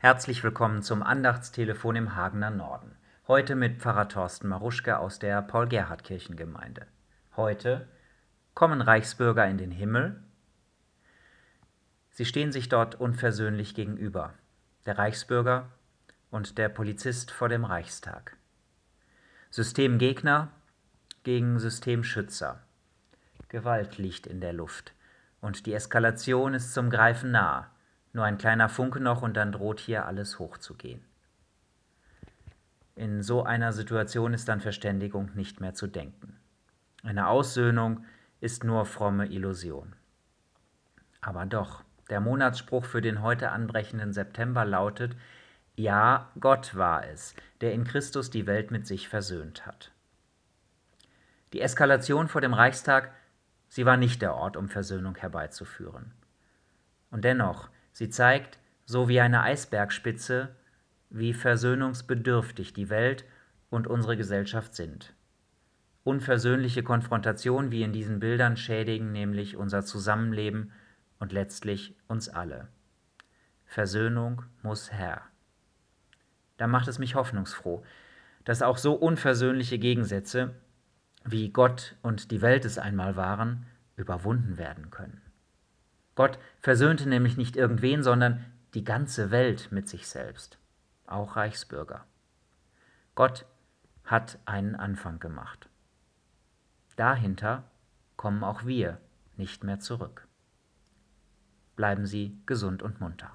Herzlich willkommen zum Andachtstelefon im Hagener Norden. Heute mit Pfarrer Thorsten Maruschke aus der Paul-Gerhardt-Kirchengemeinde. Heute kommen Reichsbürger in den Himmel. Sie stehen sich dort unversöhnlich gegenüber. Der Reichsbürger und der Polizist vor dem Reichstag. Systemgegner gegen Systemschützer. Gewalt liegt in der Luft und die Eskalation ist zum Greifen nahe. Nur ein kleiner Funke noch und dann droht hier alles hochzugehen. In so einer Situation ist an Verständigung nicht mehr zu denken. Eine Aussöhnung ist nur fromme Illusion. Aber doch, der Monatsspruch für den heute anbrechenden September lautet, ja, Gott war es, der in Christus die Welt mit sich versöhnt hat. Die Eskalation vor dem Reichstag, sie war nicht der Ort, um Versöhnung herbeizuführen. Und dennoch, sie zeigt, so wie eine Eisbergspitze, wie versöhnungsbedürftig die Welt und unsere Gesellschaft sind. Unversöhnliche Konfrontationen wie in diesen Bildern schädigen nämlich unser Zusammenleben und letztlich uns alle. Versöhnung muss Herr da macht es mich hoffnungsfroh, dass auch so unversöhnliche Gegensätze, wie Gott und die Welt es einmal waren, überwunden werden können. Gott versöhnte nämlich nicht irgendwen, sondern die ganze Welt mit sich selbst, auch Reichsbürger. Gott hat einen Anfang gemacht. Dahinter kommen auch wir nicht mehr zurück. Bleiben Sie gesund und munter.